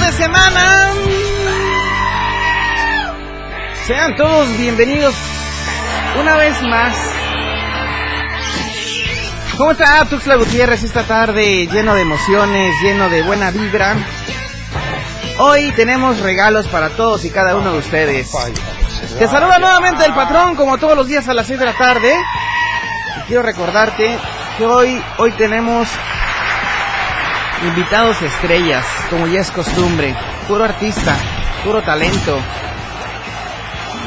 De semana. Sean todos bienvenidos una vez más. ¿Cómo está Tuxla Gutiérrez esta tarde? Lleno de emociones, lleno de buena vibra. Hoy tenemos regalos para todos y cada uno de ustedes. Te saluda nuevamente el patrón como todos los días a las 6 de la tarde. Y quiero recordarte que hoy, hoy tenemos invitados estrellas, como ya es costumbre. Puro artista, puro talento,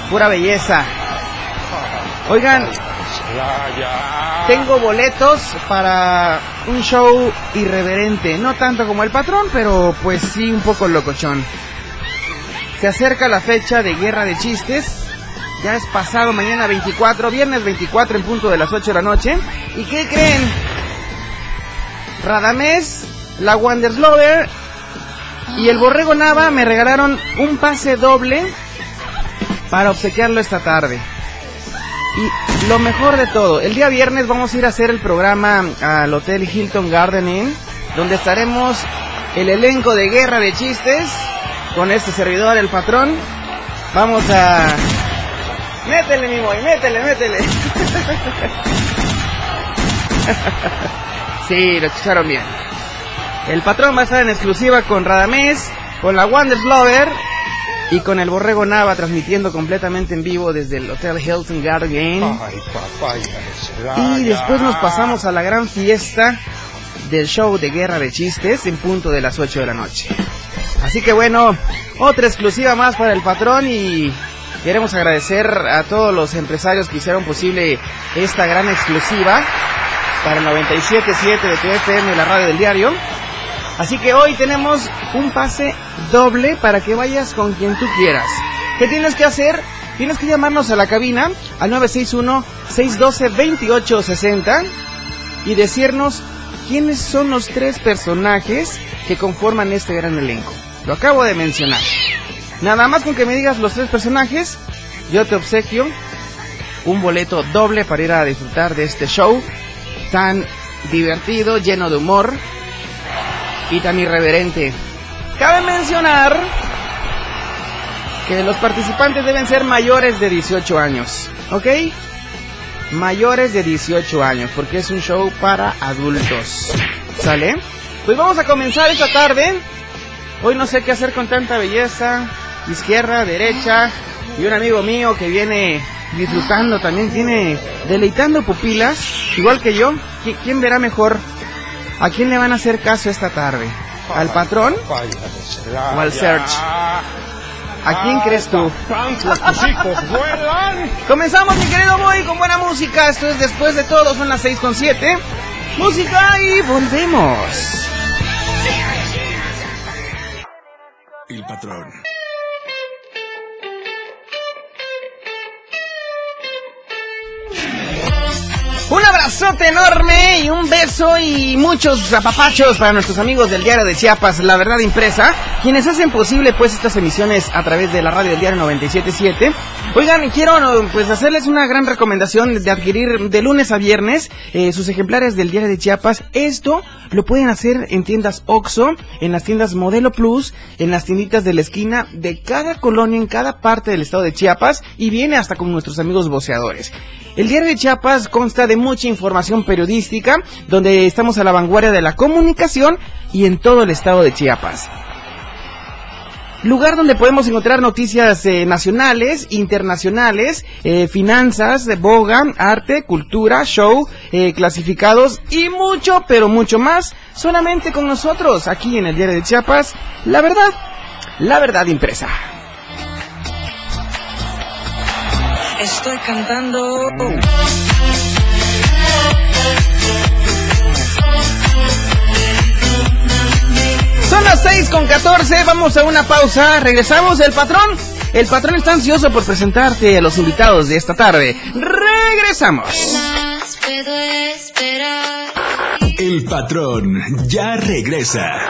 pura belleza. Oigan, tengo boletos para un show irreverente, no tanto como el patrón, pero pues sí un poco locochón. Se acerca la fecha de Guerra de Chistes. Ya es pasado mañana 24, viernes 24 en punto de las 8 de la noche. ¿Y qué creen? Radamés, la Wanderslover y el Borrego Nava me regalaron un pase doble para obsequiarlo esta tarde. Y lo mejor de todo, el día viernes vamos a ir a hacer el programa al Hotel Hilton Garden Inn, donde estaremos el elenco de Guerra de Chistes con este servidor, el patrón. Vamos a... Métele, mi boy, métele, métele. sí, lo escucharon bien. El patrón va a estar en exclusiva con Radamés, con la Wonders Lover y con el Borrego Nava transmitiendo completamente en vivo desde el Hotel Hilton Garden Inn. Y después nos pasamos a la gran fiesta del show de Guerra de Chistes en punto de las 8 de la noche. Así que bueno, otra exclusiva más para el patrón y queremos agradecer a todos los empresarios que hicieron posible esta gran exclusiva para el 97.7 de TFM, la radio del diario. Así que hoy tenemos un pase doble para que vayas con quien tú quieras. ¿Qué tienes que hacer? Tienes que llamarnos a la cabina al 961-612-2860 y decirnos quiénes son los tres personajes que conforman este gran elenco. Lo acabo de mencionar. Nada más con que me digas los tres personajes, yo te obsequio un boleto doble para ir a disfrutar de este show tan divertido, lleno de humor y tan irreverente. Cabe mencionar que los participantes deben ser mayores de 18 años, ¿ok? Mayores de 18 años, porque es un show para adultos. ¿Sale? Pues vamos a comenzar esta tarde. Hoy no sé qué hacer con tanta belleza. Izquierda, derecha. Y un amigo mío que viene disfrutando también, tiene deleitando pupilas, igual que yo. ¿Quién verá mejor? ¿A quién le van a hacer caso esta tarde? ¿Al patrón o al search? ¿A quién crees tú? Comenzamos, mi querido boy, con buena música. Esto es después de todo, son las 6 con 7. Música y volvemos. El patrón. Abrazote enorme y un beso y muchos apapachos para nuestros amigos del Diario de Chiapas, La Verdad Impresa, quienes hacen posible pues estas emisiones a través de la radio del Diario 977. Oigan, quiero pues hacerles una gran recomendación de adquirir de lunes a viernes eh, sus ejemplares del Diario de Chiapas. Esto lo pueden hacer en tiendas OXO, en las tiendas Modelo Plus, en las tienditas de la esquina de cada colonia en cada parte del estado de Chiapas y viene hasta con nuestros amigos boceadores. El diario de Chiapas consta de mucha información periodística, donde estamos a la vanguardia de la comunicación y en todo el estado de Chiapas lugar donde podemos encontrar noticias eh, nacionales, internacionales, eh, finanzas, boga, arte, cultura, show, eh, clasificados y mucho, pero mucho más, solamente con nosotros aquí en el Diario de Chiapas. La verdad, la verdad impresa. Estoy cantando. Son las 6 con 14, vamos a una pausa, regresamos el patrón. El patrón está ansioso por presentarte a los invitados de esta tarde. Regresamos. El patrón ya regresa.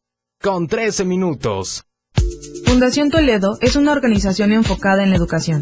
con 13 minutos. Fundación Toledo es una organización enfocada en la educación.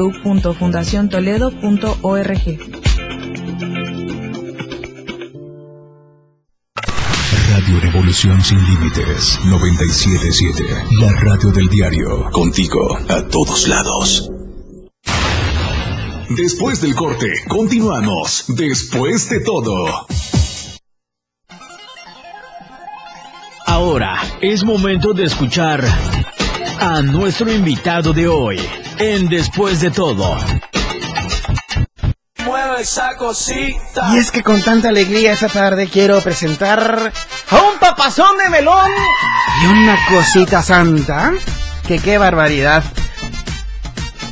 www.fundaciontoledo.org. Radio Revolución Sin Límites 977. La radio del diario. Contigo a todos lados. Después del corte, continuamos. Después de todo. Ahora es momento de escuchar a nuestro invitado de hoy en Después de todo. Mueve esa cosita. Y es que con tanta alegría esta tarde quiero presentar a un papazón de melón y una cosita santa. Que qué barbaridad.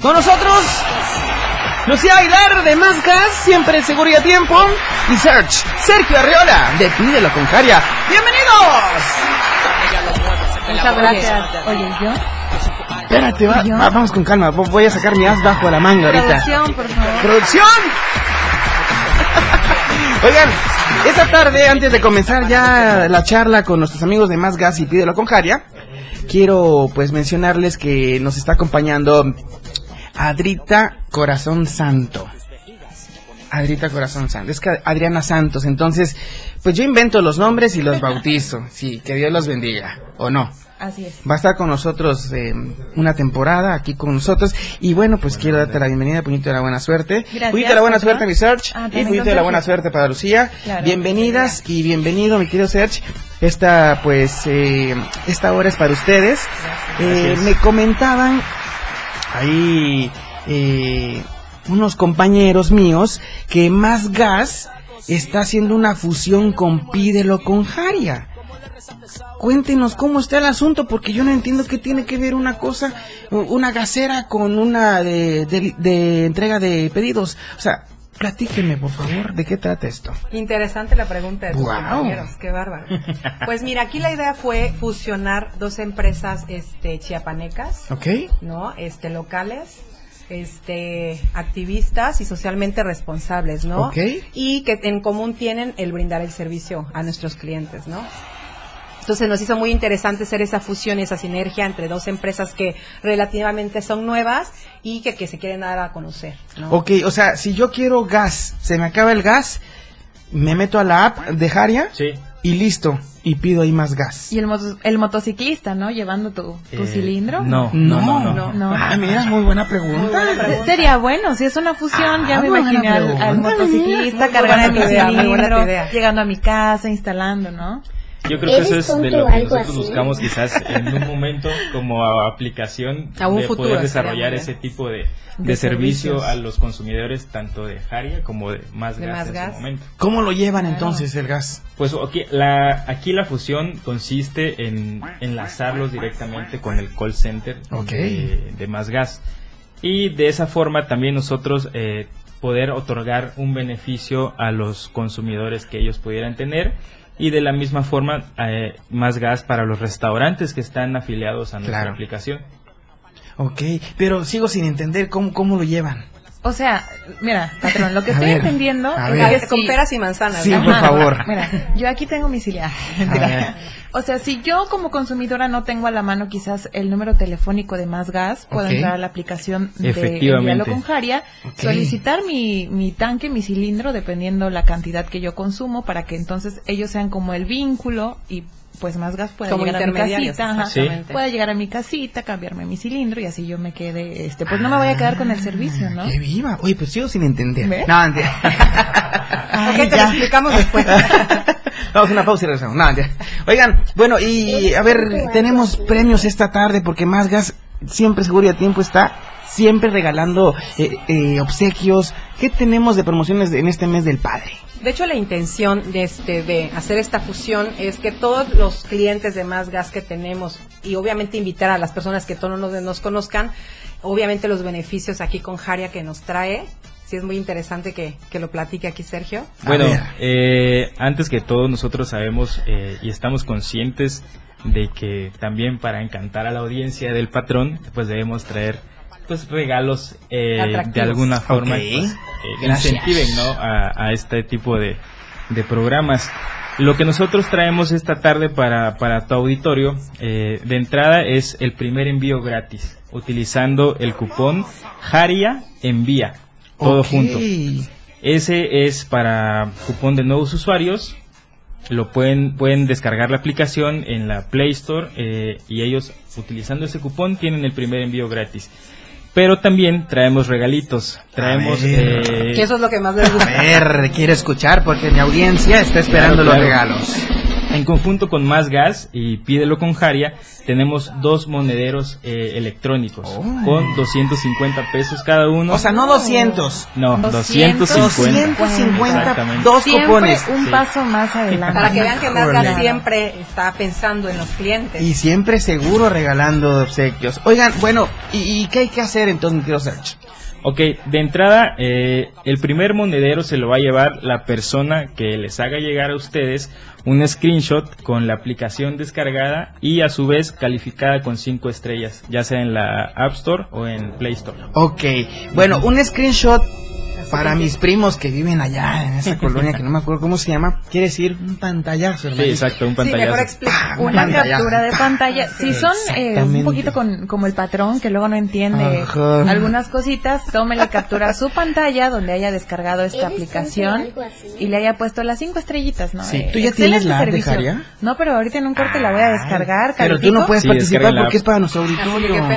Con nosotros, Lucía Aguilar de Más Gas, siempre seguro y a tiempo. Y Serge, Sergio Arriola de Pídelo con Jaria. ¡Bienvenidos! Muchas gracias. Oye, ¿yo? Espérate, va- va- vamos con calma. vo- Voy a sacar mi as bajo la manga ahorita. Producción, por favor. ¡Producción! Oigan, esta tarde, antes de comenzar ya la charla con nuestros amigos de Más Gas y Pídelo con Jaria, quiero pues mencionarles que nos está acompañando Adrita Corazón Santo. Adrita Corazón Santo. Es que Adriana Santos. Entonces, pues yo invento los nombres y los bautizo. Sí, que Dios los bendiga. ¿O no? Así es. Va a estar con nosotros eh, una temporada aquí con nosotros. Y bueno, pues quiero darte la bienvenida, Puñito de la Buena Suerte. Gracias, Puñito de la Buena. Suerte, mi Serge. Ah, y Puñito de la Buena. Suerte para Lucía. Claro, Bienvenidas y bienvenido, mi querido Serge. Esta, pues, eh, esta hora es para ustedes. Eh, me comentaban ahí eh, unos compañeros míos que Más Gas está haciendo una fusión con Pídelo con Jaria. Cuéntenos cómo está el asunto, porque yo no entiendo qué tiene que ver una cosa, una gasera con una de, de- de entrega de pedidos. O sea, platíquenme, por favor, de qué trata esto. Interesante la pregunta de tus Guau. compañeros, qué bárbaro. Pues mira, aquí la idea fue fusionar dos empresas este chiapanecas, ¿Ok? ¿no? Este locales, este activistas y socialmente responsables, ¿no? Ok. Y que en común tienen el brindar el servicio a nuestros clientes, ¿no? Entonces nos hizo muy interesante hacer esa fusión, esa sinergia entre dos empresas que relativamente son nuevas y que, que se quieren dar a conocer, ¿no? Ok, o sea, si yo quiero gas, se me acaba el gas, me meto a la app de Jaria y listo, y pido ahí más gas. Y el, moto- el motociclista, ¿no? Llevando tu, tu cilindro. No, no, no, no. Ah, mira, muy buena pregunta. Se- Sería bueno, si es una fusión, ya Ah, me buena imaginé al, al pregunta, motociclista cargando Muy mi buena idea, muy buena cilindro, llegando a mi casa, instalando, ¿no? Yo creo que eso es de lo que nosotros buscamos quizás en un momento como aplicación A un de futuro, poder desarrollar ese tipo de, de, De servicio servicios. a los consumidores tanto de Jaria como de más De gas Más en Gas. su momento. ¿Cómo lo llevan entonces el gas? Pues aquí la, aquí la fusión consiste en enlazarlos directamente con el call center Ok. de, de Más Gas. Y de esa forma también nosotros eh, poder otorgar un beneficio a los consumidores que ellos pudieran tener. Y de la misma forma, eh, Más Gas para los restaurantes que están afiliados a nuestra Claro. aplicación. Ok, pero sigo sin entender cómo, cómo lo llevan. O sea, mira, patrón, lo que A estoy ver, entendiendo es que Con peras y manzanas. Sí, ¿no? por favor. Mira, yo aquí tengo mi ciliar. ver. O sea, si yo como consumidora no tengo a la mano quizás el número telefónico de Más Gas, puedo entrar a la aplicación de. Envíalo con Jaria, solicitar mi, mi tanque, mi cilindro, dependiendo la cantidad que yo consumo, para que entonces ellos sean como el vínculo y pues Más Gas pueda Como llegar a mi casita, ajá, Sí. exactamente. pueda llegar a mi casita, cambiarme mi cilindro y así yo me quede, este, pues no me voy a quedar con el servicio, ¿no? ¡Qué viva! Oye, pues sigo sin entender. ¿Ves? No, mentira. Ay, Ok, te lo ya. explicamos después. Vamos a una pausa y regresamos. No, mentira. Oigan, bueno, y a ver, tenemos premios esta tarde porque Más Gas siempre seguro y a tiempo está siempre regalando eh, eh, obsequios. ¿Qué tenemos de promociones en este mes del padre? De hecho, la intención de, este, de hacer esta fusión es que todos los clientes de Más Gas que tenemos, y obviamente invitar a las personas que todos nos, nos conozcan, obviamente los beneficios aquí con Jaria que nos trae. Sí, es muy interesante que, que lo platique aquí Sergio. Bueno, eh, antes que todo nosotros sabemos eh, y estamos conscientes de que también para encantar a la audiencia del patrón, pues debemos traer pues regalos eh, de alguna forma Ok. pues, eh, incentiven ¿no? a, a este tipo de, de programas. Lo que nosotros traemos esta tarde para, para tu auditorio, eh, de entrada es el primer envío gratis, utilizando el cupón Jaria Envía, todo Ok. junto. Ese es para cupón de nuevos usuarios. Lo pueden, pueden descargar la aplicación en la Play Store eh, y ellos utilizando ese cupón tienen el primer envío gratis. Pero también traemos regalitos. Traemos... ver. eh, Que eso es lo que más les A gusta. ver, quiero escuchar porque mi audiencia está esperando Claro, los regalos. En conjunto con Más Gas y Pídelo con Jaria, tenemos dos monederos eh, electrónicos Oh. con 250 pesos cada uno. O sea, no 200. no, 250. 250. 250, Exactamente. dos Siempre cupones. un Sí. paso más adelante. Para que vean que Más. Gas siempre está pensando en los clientes. Y siempre seguro regalando obsequios. Oigan, bueno, ¿y, y qué hay que hacer entonces, mi querido Sergio? Ok, de entrada, eh, el primer monedero se lo va a llevar la persona que les haga llegar a ustedes un screenshot con la aplicación descargada y a su vez calificada con 5 estrellas, ya sea en la App Store o en Play Store. Ok, bueno, un screenshot para mis primos que viven allá en esa colonia que no me acuerdo cómo se llama. Quiere decir un pantallazo, Sí, exacto, un Sí, mejor pantallazo. explica. Un Una pantallazo. captura de pantalla. Si son eh, un poquito con, como el patrón que luego no entiende Ajá. algunas cositas, tómele captura a su pantalla donde haya descargado esta aplicación y le haya puesto las cinco estrellitas, ¿no? Sí. Eh, ¿Tú ya tienes la servicio. Jaria? No, pero ahorita en un corte la voy a descargar. Pero tú no puedes Sí, participar la porque es para nuestro auditorio.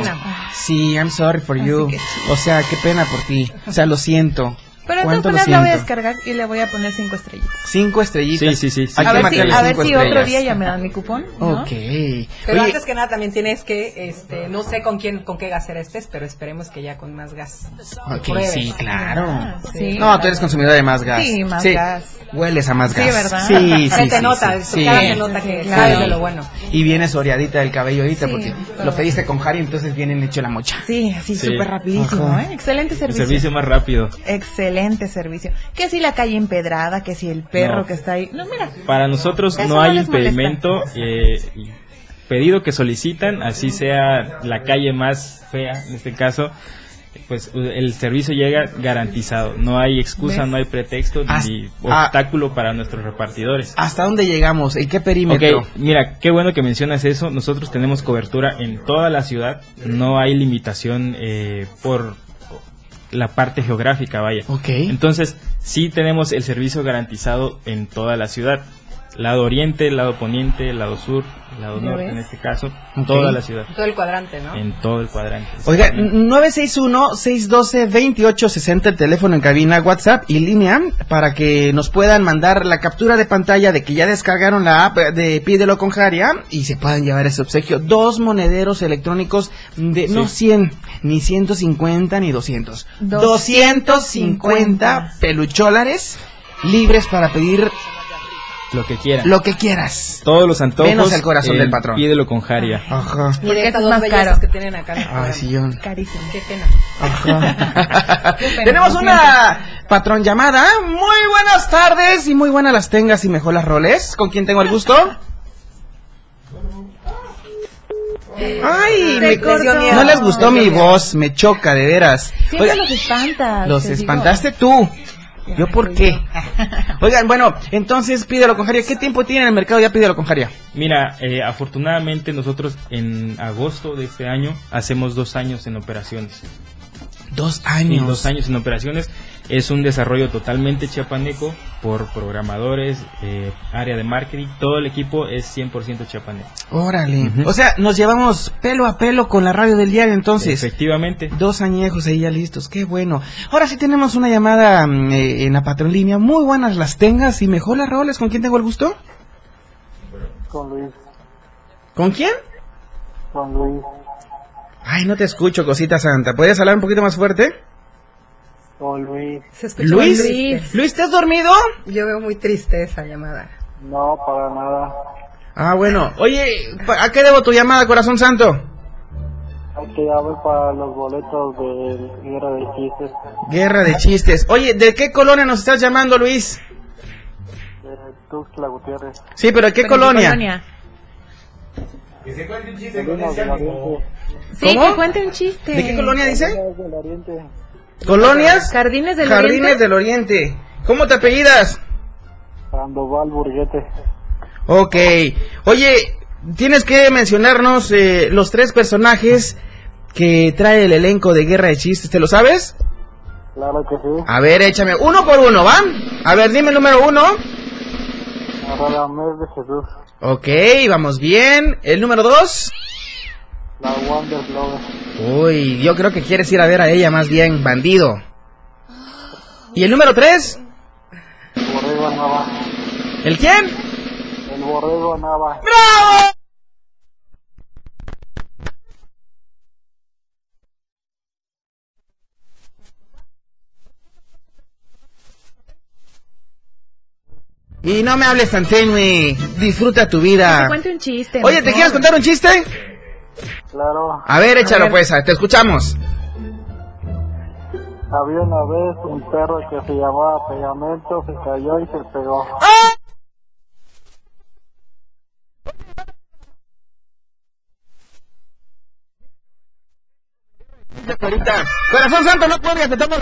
Sí, I'm sorry for you. O sea, qué pena por ti. O sea, lo siento. Pero ¿Cuánto entonces lo la voy a descargar y le voy a poner cinco estrellitas. Cinco estrellitas. Sí, sí, sí, sí. A ver si, a ver si otro día ya me dan mi cupón. ¿no? Ok. Pero Oye, antes que nada también tienes que, este, no sé con quién, con qué gasera estés, pero esperemos que ya con más gas. ok, Pruebes. sí, claro. Sí. No, tú eres consumidora de más gas. Sí, más gas. Hueles a más Sí, gas. ¿verdad? Sí, Se sí, te sí, nota, sí, sí. se nota que Sí, sabes claro. de lo bueno. Y vienes oreadita del cabello ahorita Sí, porque todo. lo pediste con Harry, entonces vienen hecho la mocha. Sí, así Sí. súper rapidísimo. ¿eh? Excelente El servicio. servicio más rápido. Excelente servicio. Que si la calle empedrada, que si el perro No. que está ahí. No, mira. Para nosotros no no hay impedimento. eh, pedido que solicitan, así sea la calle más fea, en este caso, pues el servicio llega garantizado. No hay excusa, ¿Ves? no hay pretexto ni ah. obstáculo para nuestros repartidores. ¿Hasta dónde llegamos? ¿En qué perímetro? Ok, mira, qué bueno que mencionas eso. Nosotros tenemos cobertura en toda la ciudad. No hay limitación eh, por la parte geográfica, vaya. Ok. Entonces, sí tenemos el servicio garantizado en toda la ciudad. Lado oriente, lado poniente, lado sur, lado ¿Ya norte ves? en este caso, Ok. toda la ciudad. Todo el cuadrante, ¿no? En todo el cuadrante. Oiga, 961-612-2860, el teléfono en cabina, WhatsApp y línea, para que nos puedan mandar la captura de pantalla de que ya descargaron la app de Pídelo con Jaria y se puedan llevar ese obsequio. Dos monederos electrónicos de no 100, ni 150, ni 200. 250 pelucholares libres para pedir Lo que quieran. lo que quieras. Todos los antojos. Menos el corazón eh, del patrón. Pídelo con Jaria. Ajá. Y de estas más bellezas caro. que tienen acá. Ay, sí, yo. Carísimo. Qué pena. Ajá. Qué pena, Tenemos una patrón llamada. Muy buenas tardes y muy buenas las tengas y mejor las roles. ¿Con quién tengo el gusto? Ay, me- cortó. no les gustó mi voz, me choca de veras. Siempre Oiga, los espantas. los te digo. espantaste tú. ¿Yo por qué? Oigan, bueno, entonces pídelo con Jaria. ¿Qué tiempo tiene en el mercado ya pídelo con Jaria? Mira, eh, afortunadamente nosotros en agosto de este año hacemos dos años en operaciones. Dos Sí, años. dos años en operaciones. Es un desarrollo totalmente chiapaneco por programadores, eh, área de marketing. Todo el equipo es 100% chiapaneco. Órale. O sea, nos llevamos pelo a pelo con la radio del diario entonces. Efectivamente. Dos añejos ahí ya listos, qué bueno. Ahora sí tenemos una llamada mm, eh, en la patrolínea. Muy buenas las tengas y mejor las roles. ¿Con quién tengo el gusto? Con Luis, ¿Con quién? con Luis, Ay, no te escucho, cosita santa. ¿Puedes hablar un poquito más fuerte? Con Luis. Se Luis. Luis, ¿te has dormido? Yo veo muy triste esa llamada. No, para nada. Ah, bueno. Oye, ¿pa- ¿a qué debo tu llamada, corazón santo? Hay que llamar para los boletos de Guerra de Chistes Guerra de chistes. Oye, ¿de qué colonia nos estás llamando, Luis? de Tuxtla Gutiérrez. Sí, pero ¿de qué Pero en tu colonia? Colinas del Oriente. Sí, ¿Cómo? que cuente un chiste. ¿De qué colonia dice? Oriente. ¿Colonias? Jardines del Jardines Oriente. del Oriente. ¿Cómo te apellidas? Sandoval Burguete. Ok. Oye, tienes que mencionarnos eh, los tres personajes que trae el elenco de Guerra de Chistes. ¿Te lo sabes? Claro que sí. A ver, échame uno por uno, ¿va? A ver, dime el número uno. Radamés de Jesús. Ok, vamos bien. El número dos. La Wonder. Uy, yo creo que quieres ir a ver a ella más bien, bandido. ¿Y el número tres? Borrego Nava. ¿El quién? El Borrego Nava. ¡Bravo! Y no me hables tan tenue. Disfruta tu vida. cuente un chiste. Oye, ¿te mejor. quieres contar un chiste? Claro. A ver, échalo pues, te escuchamos. Había una vez un perro que se llamaba Pegamento, se cayó y se pegó. Ahorita. Corazón Santo, no podías, te tomo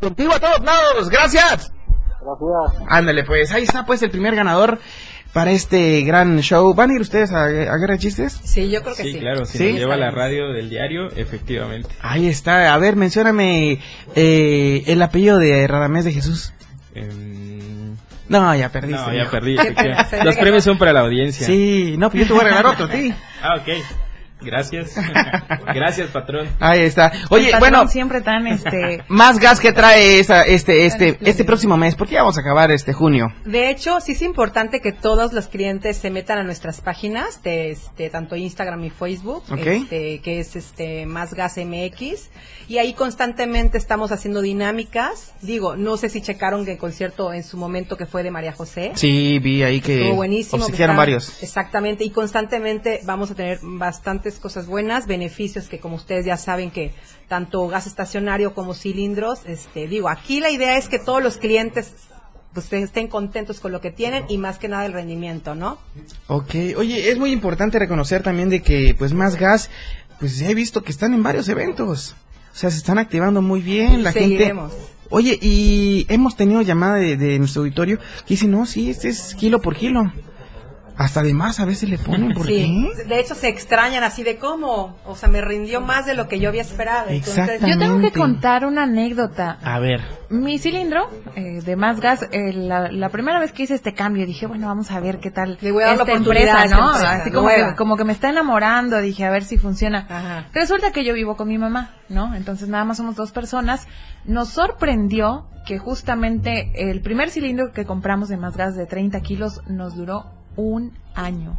Contigo a todos lados, gracias. Gracias. Ándale, pues, ahí está pues el primer ganador para este gran show. ¿Van a ir ustedes a, a Guerra de Chistes? Sí, yo creo que sí. Sí, claro, si ¿Sí? nos lleva la radio del diario, efectivamente. Ahí está, a ver, mencióname eh, el apellido de Radamés de Jesús. Em, No, ya perdiste. no, ya perdí. Los premios son para la audiencia. Sí, no, pues yo te voy a regalar otro, sí. Ah, ok. Gracias. Gracias, patrón. Ahí está. Oye, patrón bueno, siempre tan este. más gas que trae esta, este, este, este próximo mes, porque ya vamos a acabar este junio. De hecho, sí es importante que todos los clientes se metan a nuestras páginas de este, tanto Instagram y Facebook, Ok. este, que es este más gas MX, y ahí constantemente estamos haciendo dinámicas. Digo, no sé si checaron que el concierto en su momento que fue de María José. Sí, vi ahí que Estuvo buenísimo. que varios. Exactamente, y constantemente vamos a tener bastantes cosas buenas, beneficios que como ustedes ya saben que tanto gas estacionario como cilindros, este, digo, aquí la idea es que todos los clientes pues estén contentos con lo que tienen y más que nada el rendimiento, ¿no? Ok, oye, es muy importante reconocer también de que, pues, más gas, pues he visto que están en varios eventos. O sea, se están activando muy bien, la Seguiremos. gente... Oye, y hemos tenido llamada de, de nuestro auditorio que dice, no, sí, este es kilo por kilo. Hasta de más a veces le ponen, ¿por Sí, qué? de hecho se extrañan así de cómo, o sea, me rindió más de lo que yo había esperado. Entonces, Yo tengo que contar una anécdota. A ver. Mi cilindro eh, de más gas, eh, la, la primera vez que hice este cambio, dije, bueno, vamos a ver qué tal Le voy a dar la esta oportunidad a empresa, ¿no? Así como que, como que me está enamorando, dije, a ver si funciona. Ajá. Resulta que yo vivo con mi mamá, ¿no? Entonces nada más somos dos personas. Nos sorprendió que justamente el primer cilindro que compramos de más gas de 30 kilos nos duró un año.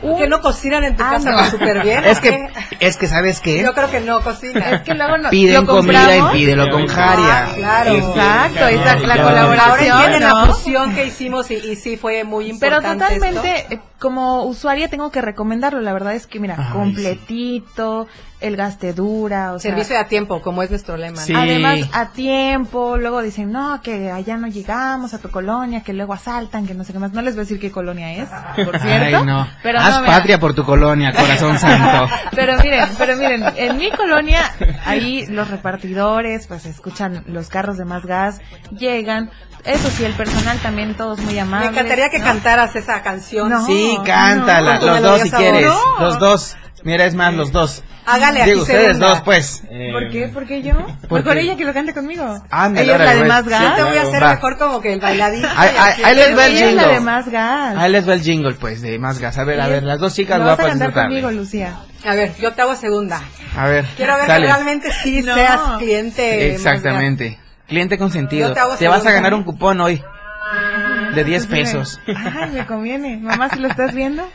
¿Por qué no cocinan en tu Ah, casa no. súper bien? Es ¿o que, es que, ¿sabes qué? Yo creo que no cocinan. Es que luego no, Piden comida y pídelo con Jaria. Ah, claro. Exacto, esa, la Ya. Ahora colaboración, entienden ¿no? la fusión que hicimos y, y sí fue muy Pero importante. totalmente, esto. Como usuaria tengo que recomendarlo. La verdad es que, mira, Ay, completito, el gas te dura, o sea, Servicio a tiempo, como es nuestro lema. ¿no? Sí. Además, a tiempo, luego dicen, no, que allá no llegamos a tu colonia, que luego asaltan, que no sé qué más. No les voy a decir qué colonia es, por cierto. Ay, no. Pero Haz no, patria por tu colonia, corazón santo. Pero miren, pero miren, en mi colonia, ahí los repartidores, pues escuchan los carros de más gas, llegan. Eso sí, el personal también, todos muy Me amables. encantaría que ¿no? cantaras esa canción. No. Sí, cántala, no. los dos si quieres. Los dos. Mira, es más, los dos. Hágale aquí Digo, ustedes dos, pues. ¿Por qué? ¿Por qué yo? Porque- Mejor ella que lo cante conmigo. Ándale, ella es la de más Yo gas. te voy a hacer Va. mejor como que el bailadito. Ahí, les va el Ella es la de jingle. más gas. Ahí les va el jingle, pues, de más gas. A ver, a ver, las dos chicas Lo vas a cantar conmigo, Lucía. A ver, yo te hago segunda. A ver, Quiero ver dale. que realmente sí No. seas cliente. Exactamente. Cliente consentido. Yo te hago Te vas a ganar un cupón hoy de 10 Pues, pesos. Ay, me conviene. Mamá, si lo estás viendo.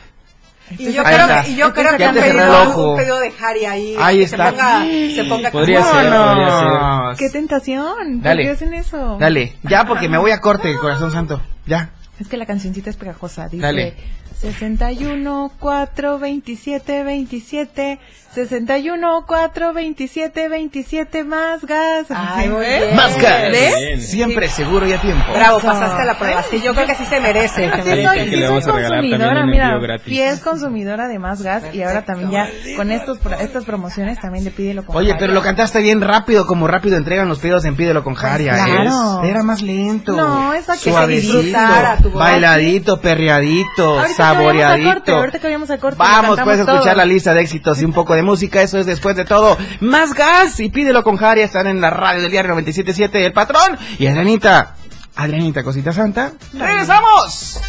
Y yo creo, y yo creo que el pedido, un pedido de Harry ahí. Ahí que está. Se ponga, se ponga Podría ser, podría ser. ¡Qué tentación! ¿Por Dale. qué hacen eso? Dale, ya porque me voy a corte, corazón santo. Ya. Es que la cancioncita es pegajosa. Dice Dale. 61, 4, 27, 27. 61, 4, 27, 27 más gas. Ay, muy ¿Ves? bien. Más gas. Bien. Siempre seguro y a tiempo. Bravo, pasaste la prueba. Sí, yo creo que sí se merece. Sí, soy, que sí soy consumidora, mira, fiel consumidora de más gas y ahora también ya con estos pro- estas promociones también le pídelo con Oye, Jaria. pero lo cantaste bien rápido, como rápido entregan los pedidos en Pídelo con Jaria. Pues claro. ¿eh? Era más lento. No, es para que se disfrutara tu voz. bailadito, perreadito, Ahorita a corte, saboreadito. ahorita que vayamos a corte, lo Vamos, cantamos puedes escuchar la lista de éxitos y un poco de música. Eso es después de todo. Más gas y pídelo con Jaria. Están en la radio del diario 977 El Patrón. Y Adrianita. Adrianita, cosita santa. ¡Regresamos!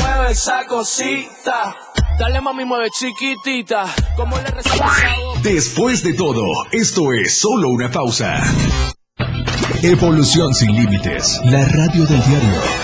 Mueve esa cosita. Dale mami, mueve chiquitita. Como le a Después de todo, esto es solo una pausa. Evolución sin límites. La radio del diario.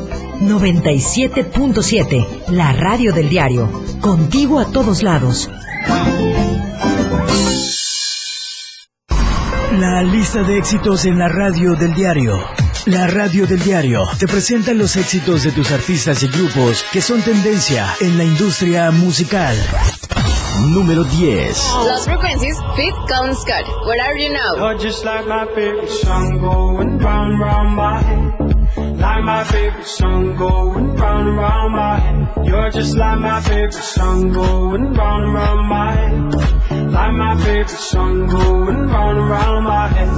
97.7, la radio del diario. Contigo a todos lados. La lista de éxitos en la radio del diario. La radio del diario te presenta los éxitos de tus artistas y grupos que son tendencia en la industria musical. Número 10. Los Frequencies, Fit Colin Scott. Where are you now? Like my favorite song going round and round my head. Song my head. You're just like my favorite song going round and round my head. Like my favorite song going round and round my head.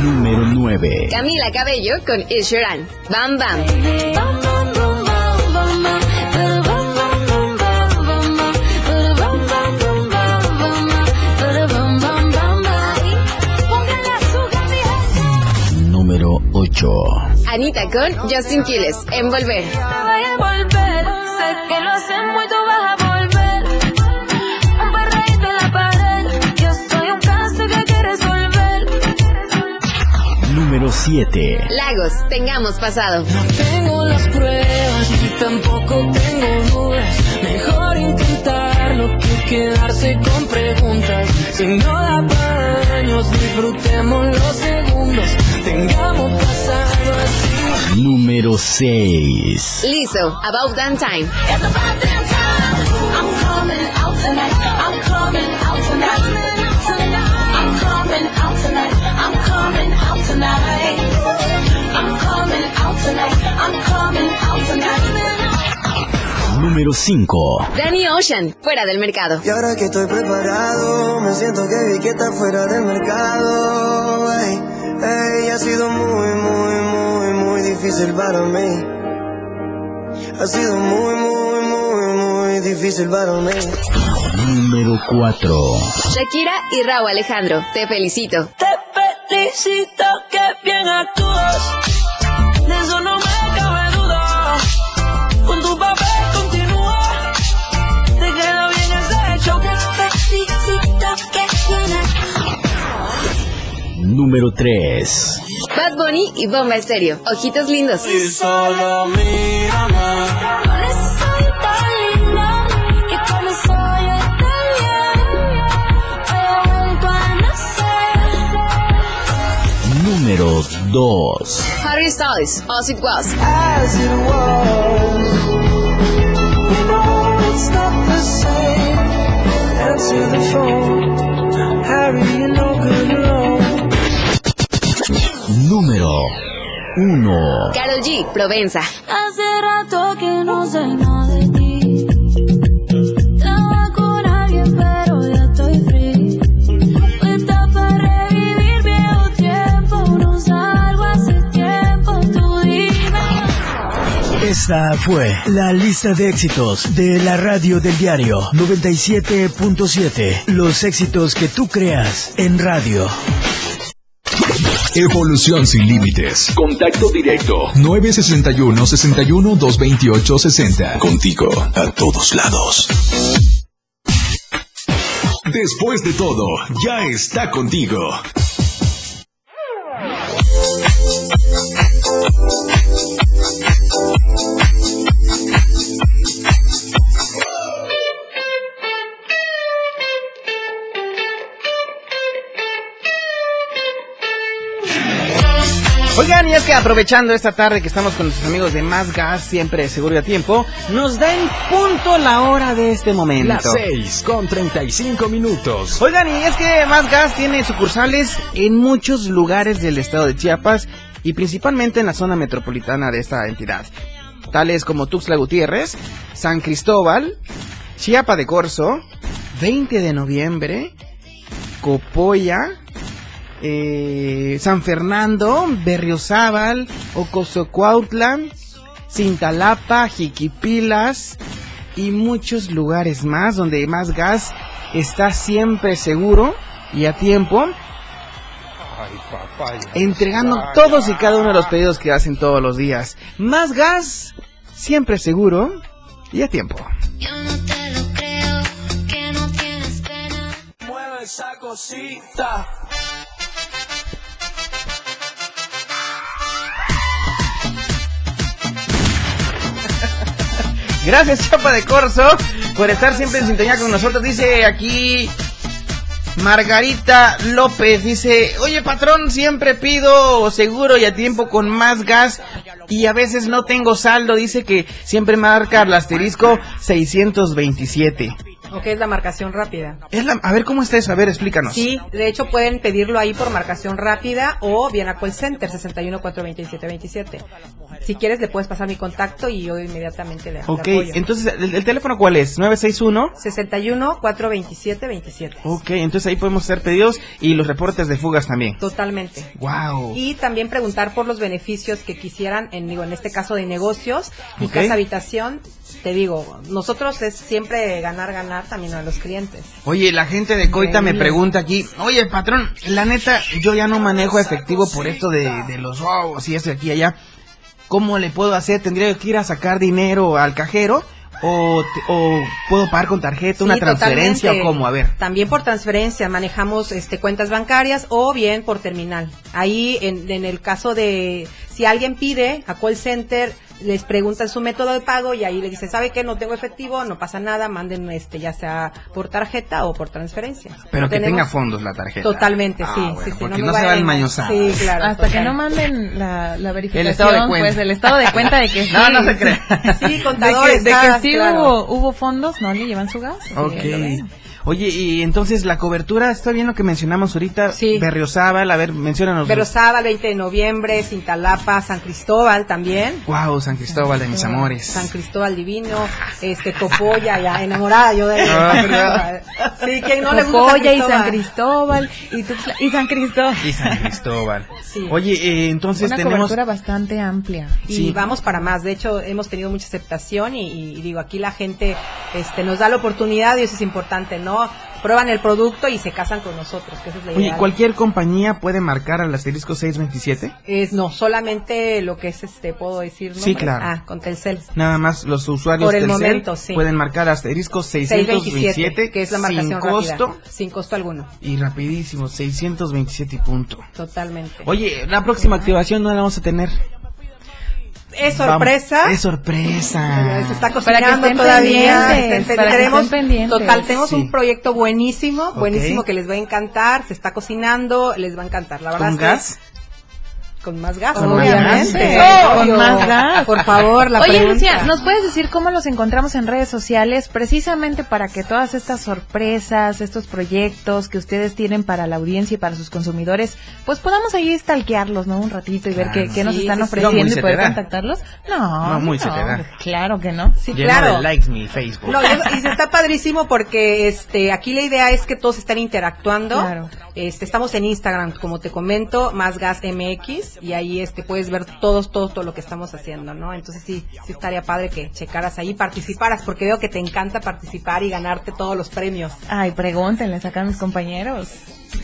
Número 9. Camila Cabello con Is Sheeran. Bam Bam. Número 8. Anita con Justin Quiles. Envolver. Sé que lo hacemos y tú vas a volver. Un perreíto en la pared. Yo soy un caso que hay que resolver. Número 7. Lagos. Tengamos pasado. Tengo las pruebas y tampoco tengo dudas. Mejor intentarlo que quedarse con preguntas. Si no da para años, disfrutemos los segundos. Tengamos pasado así. Número 6. Liso. About Damn Time. I'm coming out tonight. I'm coming out tonight. I'm coming out tonight. I'm coming out tonight. I'm coming out tonight. I'm coming out tonight. Número 5. Danny Ocean. Fuera del mercado. Y ahora que estoy preparado, me siento que vi que está fuera del mercado. Ey, ha sido muy, muy, muy, muy difícil para mí. Ha sido muy, muy, muy, muy difícil para mí. Número 4. Shakira y Raúl Alejandro. Te felicito. Te felicito que bien actúas. De eso no me cabe duda. Con tu papel Número 3. Bad Bunny y Bomba Estéreo. Ojitos lindos. Y solo mírame. Número 2. Harry Styles. As It Was. As it was, you know it's not the same. Answer the phone, Harry, you know Número 1. Carol G. Provenza. Hace rato que no sé nada de ti. Estaba con alguien, pero ya estoy free. Cuenta para revivir viejo tiempo. No salgo hace tiempo, tú dime. Esta fue la lista de éxitos de la radio del diario 97.7. Los éxitos que tú creas en radio. Evolución sin límites. Contacto directo. 961 61 228 60. Contigo a todos lados. Después de todo, ya está contigo. Es que aprovechando esta tarde que estamos con nuestros amigos de Más Gas, siempre seguro y a tiempo, nos da en punto la hora de este momento. Las 6 con 35 minutos. Oigan, y es que Más Gas tiene sucursales en muchos lugares del estado de Chiapas y principalmente en la zona metropolitana de esta entidad, tales como Tuxtla Gutiérrez, San Cristóbal, Chiapa de Corzo, 20 de noviembre, Copoya, eh, San Fernando, Berriozábal, Ocosocuautla, Cintalapa, Jiquipilas y muchos lugares más donde más gas está siempre seguro y a tiempo entregando todos y cada uno de los pedidos que hacen todos los días. Más gas, siempre seguro y a tiempo. Mueve esa cosita. Gracias, Chapa de Corso, por estar siempre en sintonía con nosotros. Dice aquí Margarita López, dice, oye patrón, siempre pido seguro y a tiempo con más gas y a veces no tengo saldo. Dice que siempre marca el asterisco 627. O que es la marcación rápida. Es la- a ver, ¿cómo está eso? A ver, explícanos. Sí, de hecho pueden pedirlo ahí por marcación rápida o bien a call center 61 427 27. Si quieres le puedes pasar mi contacto y yo inmediatamente le, Ok, entonces, ¿el, el teléfono cuál es? 961. 61 427 27. Ok, entonces ahí podemos hacer pedidos y los reportes de fugas también. Totalmente. Wow. Y también preguntar por los beneficios que quisieran, en, digo, en este caso de negocios y Ok. casa habitación. Te digo, nosotros es siempre ganar, ganar también a los clientes. Oye, la gente de Coita me pregunta aquí, oye, patrón, la neta, yo ya no manejo efectivo por esto de, de los robos y eso de aquí y allá. ¿Cómo le puedo hacer? ¿Tendría que ir a sacar dinero al cajero? ¿O, te- o puedo pagar con tarjeta, una transferencia o cómo? A ver. También por transferencia manejamos este cuentas bancarias o bien por terminal. Ahí en, en el caso de si alguien pide a call center les preguntan su método de pago y ahí le dicen, ¿sabe qué? No tengo efectivo, no pasa nada, manden este ya sea por tarjeta o por transferencia. Pero que Tenemos- tenga fondos la tarjeta. Totalmente, Ah, sí, bueno, sí, sí, porque no se va enmañosar. Sí, claro. Hasta que no manden la, la verificación, estado de cuenta. pues el estado de cuenta de que sí. No, no se crea. Sí, De contadores, que, de que sí claro. hubo, hubo fondos, no le llevan su gas. sí, Ok. Oye, y entonces la cobertura, está bien lo que mencionamos ahorita. Sí. Berriozábal, a ver, menciónanos. Berrosada, 20 de noviembre, Cintalapa, San Cristóbal también. Wow, San Cristóbal de mis amores. San Cristóbal Divino, este Topoya, ya enamorada yo de Ah, ¿verdad? Sí, que no le gusta Topoya y San San Cristóbal. Y, y San Cristóbal. Y San Cristóbal. Sí. Oye, eh, entonces Una tenemos... cobertura bastante amplia. Y Sí. vamos para más. De hecho, hemos tenido mucha aceptación y, y digo, aquí la gente este, nos da la oportunidad y eso es importante, ¿no? Prueban el producto y se casan con nosotros, que eso es la Oye, ideal. ¿cualquier compañía puede marcar al asterisco 627? Es, no, solamente lo que es, este, puedo decir, Sí, nombre? claro. Ah, con Telcel. Nada más los usuarios Por el Telcel momento, sí. pueden marcar asterisco 627, 627, que es la marcación sin costo rápida. Sin costo alguno. y rapidísimo, 627 y punto. Totalmente. Oye, la próxima activación no la vamos a tener. Es sorpresa. Vamos, es sorpresa. Se está cocinando todavía. pendientes, para tenemos, pendientes. Total, tenemos Sí. un proyecto buenísimo, buenísimo que les va a encantar. Se está cocinando, les va a encantar. La verdad ¿Con es que- gas? Con más gas, Con más obviamente. Con más gas. Por favor, la Oye, pregunta. Lucía, ¿nos puedes decir cómo los encontramos en redes sociales precisamente para que todas estas sorpresas, estos proyectos que ustedes tienen para la audiencia y para sus consumidores, pues podamos ahí stalkearlos, ¿no? Un ratito y ver qué, qué nos están sí, sí. ofreciendo No, y poder contactarlos. No, No, muy se te da. Claro que no. Sí, Lleno claro. de likes mi Facebook. No, y se está padrísimo porque este aquí la idea es que todos estén interactuando. Claro. Este estamos en Instagram, como te comento, más gas MX y ahí este puedes ver todos todo todo lo que estamos haciendo, ¿no? Entonces sí, sí estaría padre que checaras ahí, participaras porque veo que te encanta participar y ganarte todos los premios. Ay, pregúntenle, sacan mis compañeros.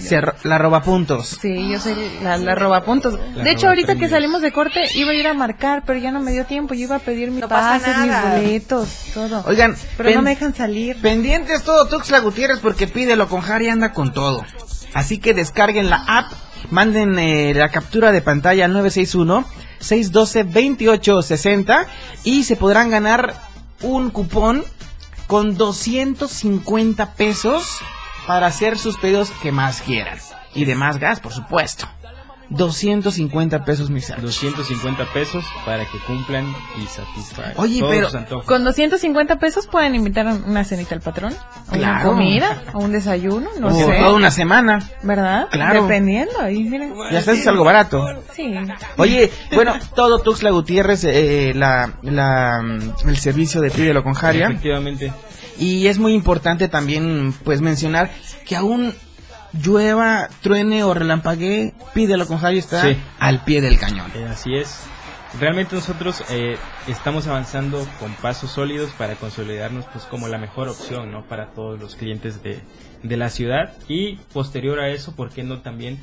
Se ro- la roba puntos. Sí, yo soy la, la roba puntos. La de hecho, roba ahorita que salimos de corte, iba a ir a marcar, pero ya no me dio tiempo. Yo iba a pedir mis No pasa pases, mis boletos, todo. Oigan, pero no me dejan salir. Pendientes todo Tuxtla Gutiérrez porque pídelo con Harry anda con todo. Así que descarguen la app, manden eh, la captura de pantalla al 961-612-2860 y se podrán ganar un cupón con 250 pesos para hacer sus pedidos que más quieran. Y de más gas, por supuesto. 250 pesos, mis amigos. 250 pesos para que cumplan y satisfagan Oye, todos pero-. Con 250 pesos pueden invitar a una cenita al patrón, una Claro. comida, a un desayuno, no O sé. toda una semana. ¿Verdad? Claro. Dependiendo, ahí miren. Ya está, es algo barato. Sí. Oye, bueno, todo Tuxtla Gutiérrez, eh, la, la, mm, el servicio de Pídelo con Jaria. Efectivamente. Y es muy importante también, pues, mencionar que aún llueva, truene o relampaguee, Pídelo con Jaria está Sí. al pie del cañón. Eh, así es. Realmente nosotros eh, estamos avanzando con pasos sólidos para consolidarnos pues como la mejor opción ¿no? para todos los clientes de, de la ciudad y posterior a eso, ¿por qué no también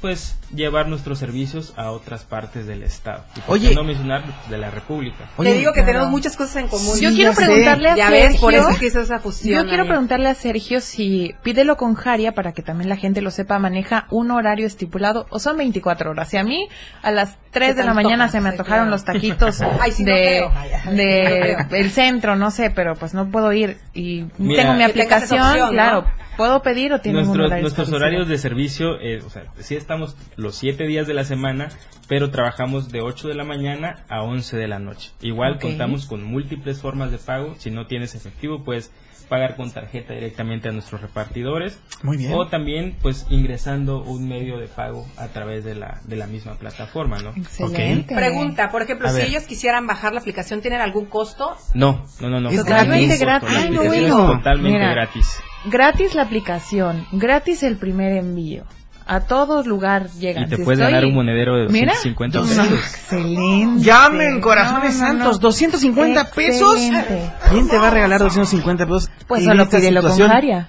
pues llevar nuestros servicios a otras partes del estado? Y por qué Oye. no mencionar de la República. Oye, te digo que claro. tenemos muchas cosas en común. Yo quiero sé. preguntarle a Ya Sergio. ves, por eso es que hizo esa fusión. Yo quiero ahí. preguntarle a Sergio si pídelo con Jaria para que también la gente lo sepa, maneja un horario estipulado o son 24 horas. Si a mí a las 3 Se de la mañana se me antojaron claro. los taquitos Ay, de. Ay, el centro, no sé, pero pues no puedo ir y Mira, tengo mi aplicación, opción, ¿no? Puedo pedir o tienen un Nuestros, horario nuestros horarios de servicio, eh, o sea, sí es estamos los 7 días de la semana, pero trabajamos de 8 de la mañana a 11 de la noche. Igual contamos con múltiples formas de pago. Si no tienes efectivo, puedes pagar con tarjeta directamente a nuestros repartidores. Muy bien. O también, pues, ingresando un medio de pago a través de la, de la misma plataforma, ¿no? Excelente. Pregunta, por ejemplo, A si ver. ellos quisieran bajar la aplicación, ¿tienen algún costo? No, no, no, no. Es Totalmente gratis. Ay, no, bueno. totalmente Mira. gratis. Gratis la aplicación, gratis el primer envío. A todo lugar llegan. Y te Si puedes estoy- ganar un monedero de Mira, 250 no, pesos. Excelente. Llamen, corazones No, no, no. santos, 250 pesos. Excelente. ¿Quién te va a regalar 250 pesos? Pues en solo esta pídelo con Jaria.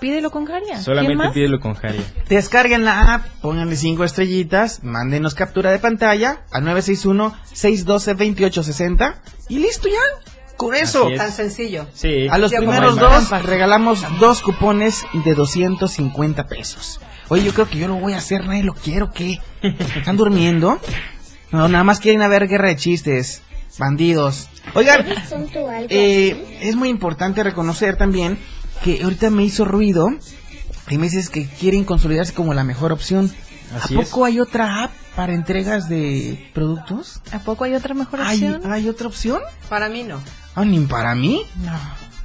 Pídelo con Jaria. ¿Quién Solamente pídelo con Jaria. Descarguen la app, pónganle 5 estrellitas, mándenos captura de pantalla al 961-612-2860 y listo ya. Con eso. Es. Tan sencillo. Sí. A los Sí, primeros dos regalamos dos cupones de 250 pesos. Oye, yo creo que yo lo voy a hacer, nadie lo quiero, ¿qué? ¿Están durmiendo? No, nada más quieren a ver guerra de chistes. Bandidos. Oigan, eh, es muy importante reconocer también que ahorita me hizo ruido y me dices que quieren consolidarse como la mejor opción. Así ¿A es. poco hay otra app para entregas de productos? ¿A poco hay otra mejor ¿Hay, opción? ¿Hay otra opción? Para mí no. Ah, ni para mí. No.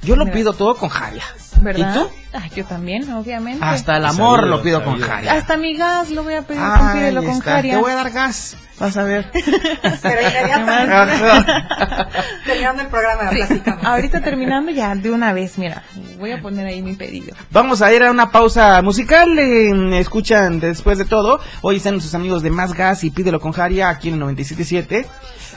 Yo lo Mira. pido todo con Jaria. ¿Verdad? ¿Y tú? Ah, yo también, obviamente. Hasta el amor Sabido, lo pido con sabido. Jaria. Hasta mi gas lo voy a pedir con Ahí pídelo con está. Jaria. Te voy a dar gas. Vas a ver. Pero terminando el programa, platicamos. Ahorita terminando ya de una vez, mira, voy a poner ahí mi pedido. Vamos a ir a una pausa musical. eh, escuchan después de todo. Hoy están nuestros amigos de Más Gas y Pídelo con Jaria aquí en el 97.7.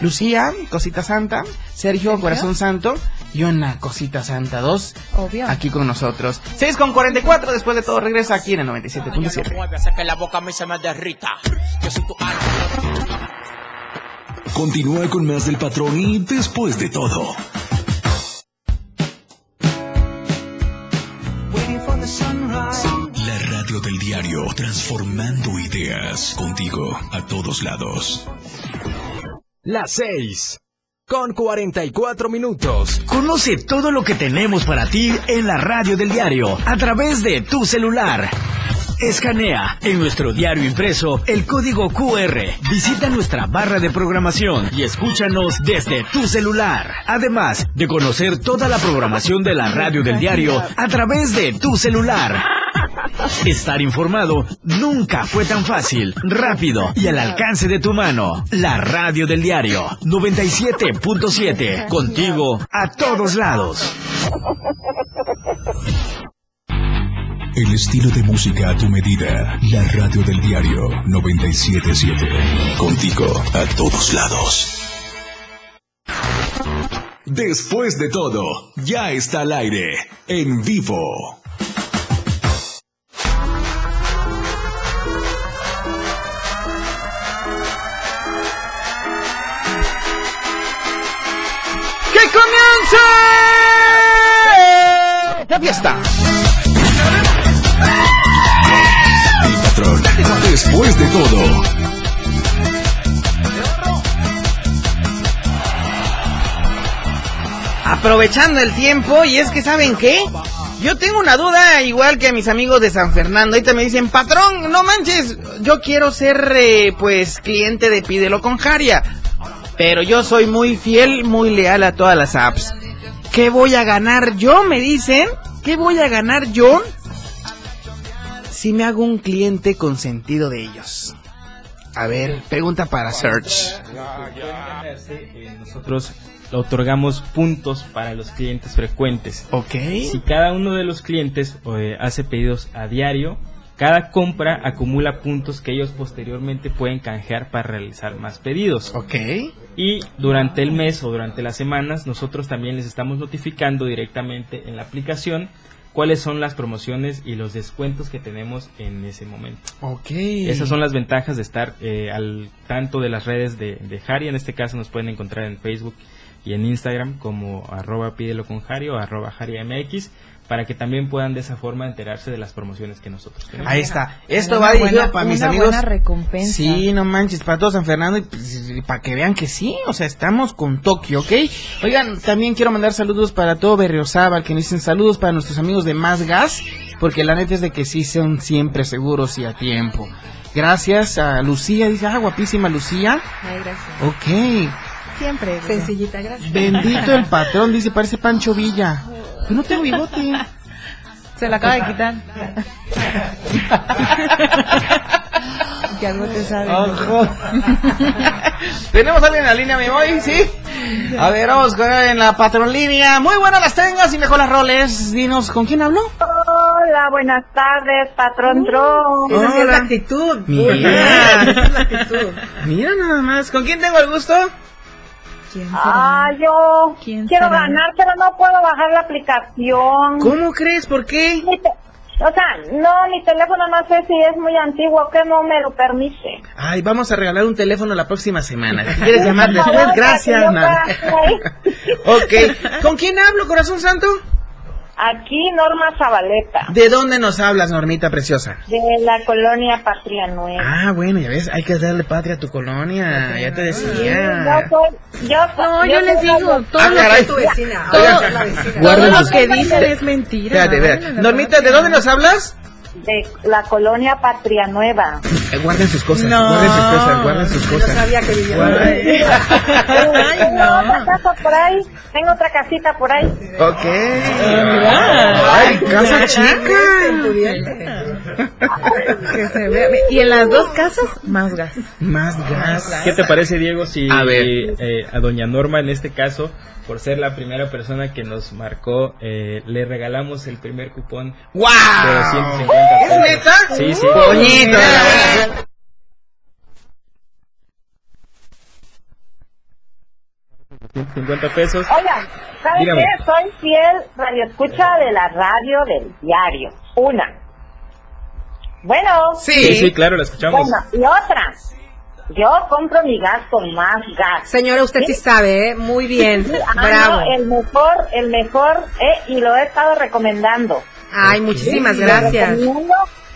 Lucía, Cosita Santa. Sergio, Corazón Santo. Y una Cosita Santa 2. Obvio. Aquí con nosotros. 6 con 44. Después de todo regresa aquí en el 97.7. Mueve, hace que la boca a mí se me derrita. Yo soy tu alma. Continúa con más del patrón y después de todo. La radio del diario, transformando ideas contigo a todos lados. Las 6. Con 44 minutos. Conoce todo lo que tenemos para ti en la radio del diario a través de tu celular. Escanea en nuestro diario impreso el código QR. Visita nuestra barra de programación y escúchanos desde tu celular. Además de conocer toda la programación de la radio del diario a través de tu celular. Estar informado nunca fue tan fácil, rápido y al alcance de tu mano. La radio del diario 97.7. Contigo a todos lados. El estilo de música a tu medida. La radio del diario 977. Contigo a todos lados. Después de todo, ya está al aire, en vivo. Comience! La fiesta. El patrón. Después de todo. Aprovechando el tiempo, y es que ¿saben qué? Yo tengo una duda, igual que a mis amigos de San Fernando. Ahorita me dicen, patrón, no manches, yo quiero ser, eh, pues, cliente de Pídelo con Jaria. Pero yo soy muy fiel, muy leal a todas las apps. ¿Qué voy a ganar yo? Me dicen. ¿Qué voy a ganar yo? Si me hago un cliente consentido de ellos. A ver, pregunta para Search. Nosotros otorgamos puntos para los clientes frecuentes. Ok. Si cada uno de los clientes eh, hace pedidos a diario, cada compra acumula puntos que ellos posteriormente pueden canjear para realizar más pedidos. Ok. Y durante el mes o durante las semanas, nosotros también les estamos notificando directamente en la aplicación cuáles son las promociones y los descuentos que tenemos en ese momento. Ok. Esas son las ventajas de estar eh, al tanto de las redes de, de Harry. En este caso nos pueden encontrar en Facebook y en Instagram como arroba pídelo con Jari o arroba JariMX para que también puedan de esa forma enterarse de las promociones que nosotros tenemos. Ahí está. Esto Una va dirigido buena- para mis una amigos. buena recompensa. Sí, no manches, para todo San Fernando y, pues, y para que vean que sí, o sea, estamos con Tokio, ¿ok? Oigan, también quiero mandar saludos para todo Berriozábal, que nos dicen saludos para nuestros amigos de Más Gas, porque la neta es de que sí son siempre seguros y a tiempo. Gracias a Lucía, dice, ah, guapísima Lucía. Ay, gracias. Ok. Siempre. Sencillita, gracias. Bendito el patrón, dice, parece Pancho Villa. Yo no tengo bigote. Se la acaba de quitar. que algo te sabe. Ojo. Tenemos a alguien en la línea, mi boy, ¿sí? A ver, vamos con en la patrón línea. Muy buenas las tengas y mejor las roles. Dinos, ¿con quién hablo? Hola, buenas tardes, patrón Tron. esa sí es la actitud. Mira. Mira nada más. ¿Con quién tengo el gusto? Ah, yo ¿Quién quiero será? ganar, pero no puedo bajar la aplicación. ¿Cómo crees? ¿Por qué? O sea, no, mi teléfono no sé si es muy antiguo, que no me lo permite. Ay, vamos a regalar un teléfono la próxima semana. Si quieres llamar después, gracias. ahí. Ok. ¿Con quién hablo, corazón santo? Aquí Norma Zabaleta, ¿De dónde nos hablas, Normita preciosa? de la colonia Patria Nueva. Ah, bueno, ya ves, hay que darle patria a tu colonia. Ya te Yo decía. soy, yo No, yo les soy digo, la- todo Ah, lo que tu vecina, todo, lo que dicen es mentira. Espérate, espérate. Normita, ¿de dónde nos hablas? De la colonia Patria Nueva. Eh, guarden sus cosas, No. guarden sus cosas, guarden sus cosas. sabía que vivía Guarden- Tengo otra casa por ahí, tengo otra casita por ahí. Ok. Ay, casa chica. Que se vea. Y en las dos casas, más gas. Más gas. ¿Qué te parece, Diego, si A ver. eh, a doña Norma, en este caso, por ser la primera persona que nos marcó, eh, le regalamos el primer cupón ¡Guau! de 250 ¿Es pesos? neta? Sí, sí. Bonito. 150 pesos. Oigan, ¿sabes Dígame. qué? Soy fiel radioescucha de la radio del diario. Una. Bueno. Sí, sí, claro, la escuchamos. Bueno, y otra. Yo compro mi gas con más gas. Señora, usted sí sabe, ¿eh? Muy bien. Sí, ah, Bravo. no, el mejor, el mejor, eh, y lo he estado recomendando. Ay, muchísimas lo gracias. recomiendo,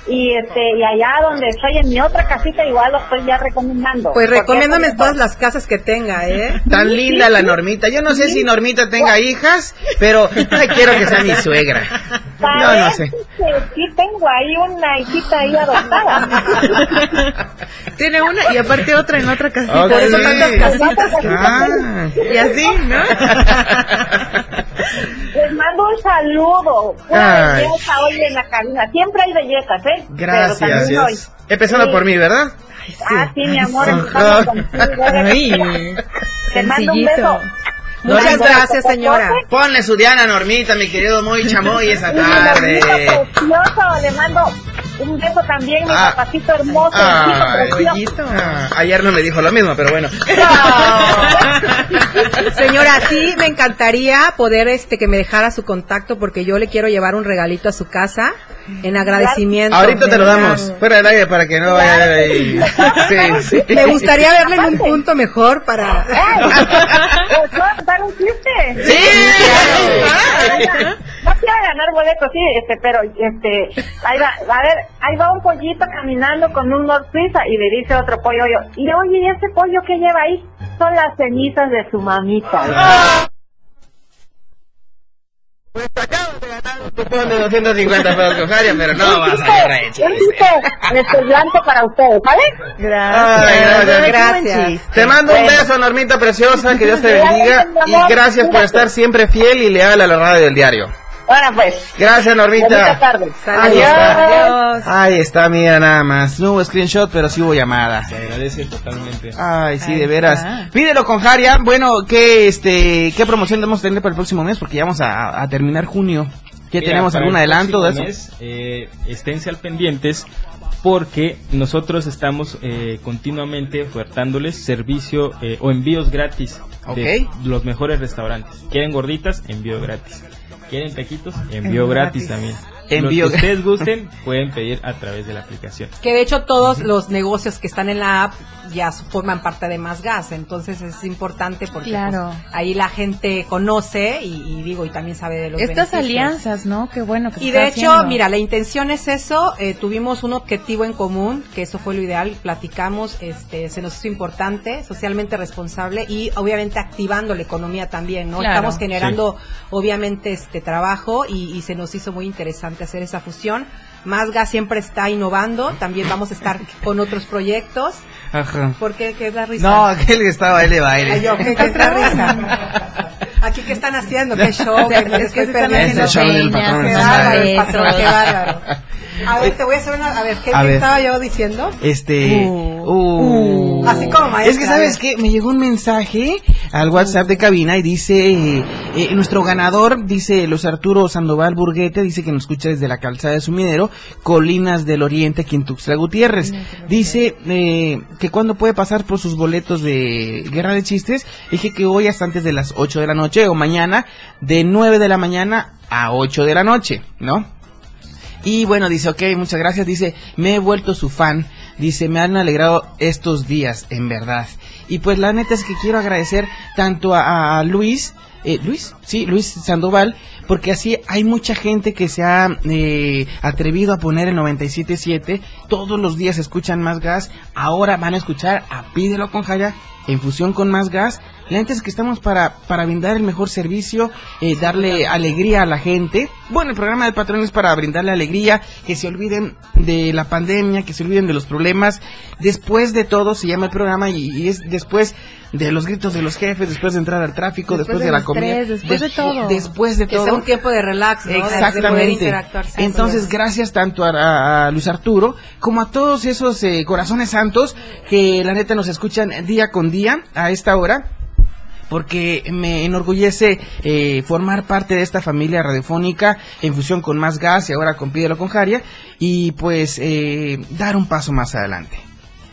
Y este y allá donde estoy en mi otra casita igual lo estoy ya recomendando. Pues recomiéndame todas las casas que tenga, ¿eh? Tan linda la Normita. Yo no sé si Normita tenga hijas, pero ay, quiero que sea mi suegra. No, no Parece sé. que sí tengo ahí una hijita ahí adoptada. Tiene una y aparte otra en otra casita. Ok. Por eso tantas casitas. Ah. Y así, ¿no? Les mando un saludo. Una Ay. belleza hoy en la cabina. Siempre hay bellezas, ¿eh? Pero también hoy. Gracias. Empezando Sí. por mí, ¿verdad? Ah, sí, mi amor. Ajá. empezamos contigo. Ay. Te mando un beso. Muchas gracias, señora. Ponle su Diana Normita, mi querido Moy Chamoy, esa tarde. precioso, le mando un beso también, mi Ah. papacito hermoso. Ah, ayer no me dijo lo mismo, pero bueno. Señora, sí, me encantaría poder este que me dejara su contacto porque yo le quiero llevar un regalito a su casa en agradecimiento. Ahorita te lo damos, fuera del aire para que no vaya ahí. Sí, sí. Me gustaría verle en un punto mejor para ¿Os puedo contar un chiste? Sí. No quiero ganar boletos, sí, este, pero este, ahí va, a ver, ahí va un pollito caminando con un North Suiza y le dice otro pollo, yo, y oye, ¿y ese pollo que lleva ahí? Son las cenizas de su mamita. Cupón de 250 pesos con Jaria, pero no vas a el Un este, blanco para ustedes, ¿vale? Ay, gracias. Te mando un beso, Normita preciosa, que Dios te bendiga y gracias por estar siempre fiel y leal a la radio del diario. Ahora pues. Gracias, Normita. Bonita tarde. Ahí está. Adiós. Ahí está, mira nada más. No hubo screenshot, pero sí hubo llamada. Se agradece totalmente. Ay, sí, Ahí de veras. está. Pídelo con Jaria. Bueno, ¿qué, este, ¿qué promoción debemos tener para el próximo mes? Porque ya vamos a, a terminar junio. ¿Qué Mira, tenemos? ¿Algún el adelanto de eso? mes, eh, esténse al pendientes porque nosotros estamos eh, continuamente ofertándoles servicio eh, o envíos gratis de Ok. los mejores restaurantes. ¿Quieren gorditas? Envío gratis. ¿Quieren taquitos? Envío gratis. también. Envío. Lo que ustedes gusten, pueden pedir a través de la aplicación. Que de hecho todos los negocios que están en la app ya forman parte de Más Gas, entonces es importante porque Claro. pues, ahí la gente conoce y, y digo y también sabe de los Estas beneficios. alianzas, ¿no? Qué bueno que se Y está de hecho, haciendo. mira, la intención es eso, eh, tuvimos un objetivo en común, que eso fue lo ideal, platicamos, este, se nos hizo importante, socialmente responsable y obviamente activando la economía también, ¿no? Claro. Estamos generando obviamente este trabajo y, y se nos hizo muy interesante hacer esa fusión. Más Gas siempre está innovando, también vamos a estar con otros proyectos. Ajá. ¿Por qué? ¿Qué es la risa? No, aquel que estaba él baile. Yo, ¿qué, qué es la risa? Aquí, ¿qué están haciendo? ¿Qué show? Es Que están perdiendo. Ese show del patrón Qué bárbaro, el patrón, qué bárbaro. A ver, te voy a hacer una... A ver, ¿qué, A qué ver. estaba yo diciendo? Este. uh. Así como maestra, Es que, ¿sabes qué? Me llegó un mensaje al WhatsApp de cabina y dice: eh, eh, Nuestro ganador, dice Los Arturo Sandoval Burguete, dice que nos escucha desde la calzada de Sumidero, Colinas del Oriente, aquí en Tuxtla Gutiérrez. Dice eh, que cuando puede pasar por sus boletos de Guerra de Chistes, dije que hoy hasta antes de las 8 de la noche o mañana, de 9 de la mañana a 8 de la noche, ¿no? Y bueno, dice, ok, muchas gracias. Dice, me he vuelto su fan. Dice, me han alegrado estos días, en verdad. Y pues la neta es que quiero agradecer tanto a, Luis, eh, Luis, sí, Luis Sandoval, porque así hay mucha gente que se ha eh, atrevido a poner el 97.7. Todos los días escuchan más gas. Ahora van a escuchar a Pídelo con Jaya en fusión con más gas. La neta es que estamos para, para brindar el mejor servicio, eh, darle alegría a la gente. Bueno, el programa del patrón es para brindarle alegría, que se olviden de la pandemia, que se olviden de los problemas. Después de todo se llama el programa y, y es después de los gritos de los jefes, después de entrar al tráfico, después, Después de, la comida. después de todo. Después de Que todo. sea un tiempo de relax, Exactamente. Entonces, gracias tanto a Luis Arturo como a todos esos eh, corazones santos que la neta nos escuchan día con día a esta hora. Porque me enorgullece eh, formar parte de esta familia radiofónica en fusión con Más Gas y ahora con Pídelo con Jaria. Y pues eh, dar un paso más adelante.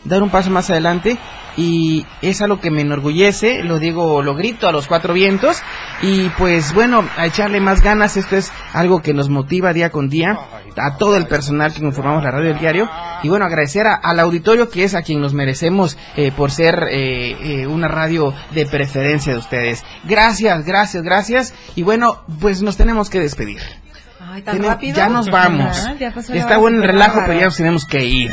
Dar un paso más adelante y es algo que me enorgullece, lo digo, lo grito a los cuatro vientos y pues bueno, a echarle más ganas, esto es algo que nos motiva día con día, a todo el personal que conformamos la radio del diario y bueno, agradecer a- al auditorio que es a quien nos merecemos eh, por ser eh, eh, una radio de preferencia de ustedes. Gracias, gracias, gracias y bueno, pues nos tenemos que despedir. Ay, tan rápido. ya nos vamos. Ya Está súper relajo, pero ya nos tenemos que ir.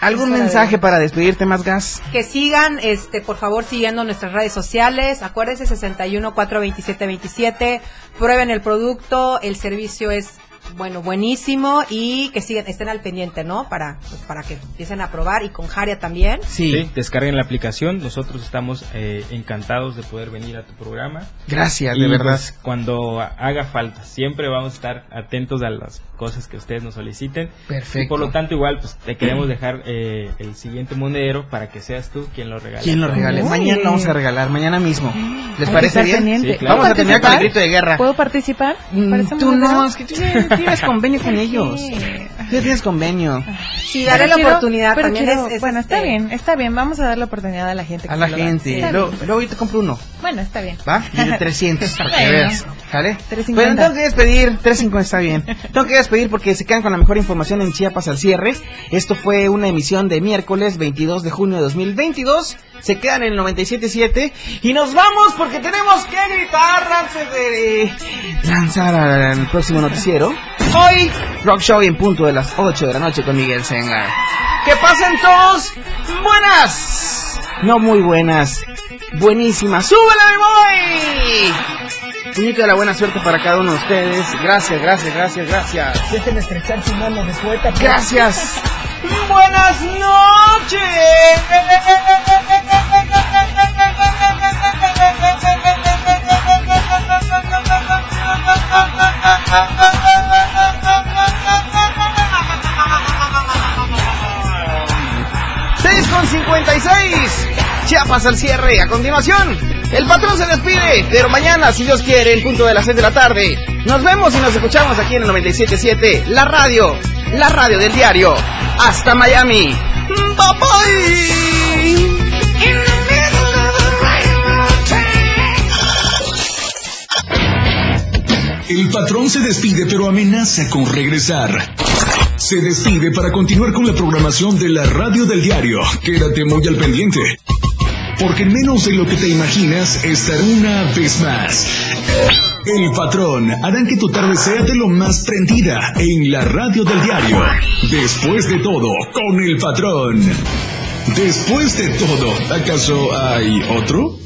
¿Algún mensaje para despedirte más gas? Que sigan, este, por favor, siguiendo nuestras redes sociales. Acuérdense, 61 427 27. Prueben el producto, el servicio es, bueno, buenísimo y que sigan, estén al pendiente, ¿no? Para, pues, para que empiecen a probar y con Jaria también. Sí. descarguen la aplicación. Nosotros estamos eh, encantados de poder venir a tu programa. Gracias, Y, de verdad. pues, cuando haga falta, siempre vamos a estar atentos a las cosas que ustedes nos soliciten. Perfecto. Y por lo tanto, igual, pues te queremos dejar eh, el siguiente monedero para que seas tú quien lo regale. ¿Quién lo regale? Uy. Mañana lo vamos a regalar, mañana mismo. ¿Les Hay parece bien? Sí, claro. Vamos a terminar con el ¿Puedo grito de guerra. ¿Puedo participar? Mm, Tú no, es que tú tienes, convenio con ellos. Tú tienes convenio. Sí, daré la quiero- oportunidad. pero También quiero- es, es, bueno, está este, bien, está bien. Vamos a dar la oportunidad a la gente. que A la gente. Luego, yo te compro uno. Bueno, está bien. ¿Va? Y de 300, para que veas. ¿Sale? 350. Pero tengo que despedir. 350 está bien. Tengo que despedir porque se quedan con la mejor información en Chiapas al cierre. Esto fue una emisión de miércoles 22 de junio de 2022. Se quedan en el 97.7. Y nos vamos porque tenemos que gritar de lanzar al próximo noticiero. Hoy, Rock Show en punto de las 8 de la noche con Miguel Sengar. Que pasen todos buenas. No muy buenas. Buenísimas. ¡Súbela, mi boy! De la buena suerte para cada uno de ustedes. Gracias, gracias, gracias, gracias. Dejen estrechar su mano de poeta. Gracias. Buenas noches. 6 con 56. Chiapas al cierre. A continuación, el patrón se despide. Pero mañana, si Dios quiere, en punto de las 6 de la tarde, nos vemos y nos escuchamos aquí en el 97.7. La radio. La radio del diario. Hasta Miami. Bye bye. El patrón se despide pero amenaza con regresar. Se despide para continuar con la programación de la radio del diario. Quédate muy al pendiente. Porque en menos de lo que te imaginas estará una vez más. El patrón harán que tu tarde sea de lo más prendida en la radio del diario. Después de todo, con el patrón. Después de todo, ¿acaso hay otro?